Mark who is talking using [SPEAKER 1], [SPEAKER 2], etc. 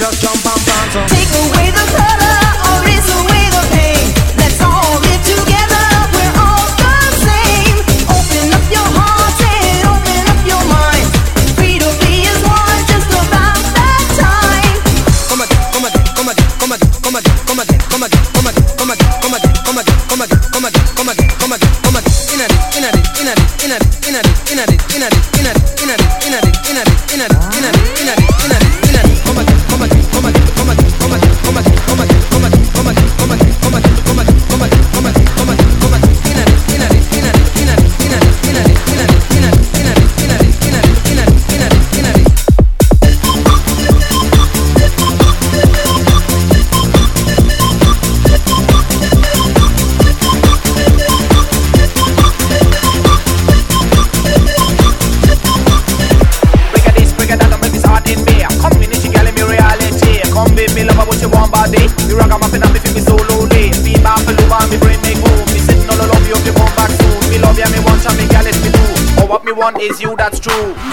[SPEAKER 1] just jump
[SPEAKER 2] is you, that's true.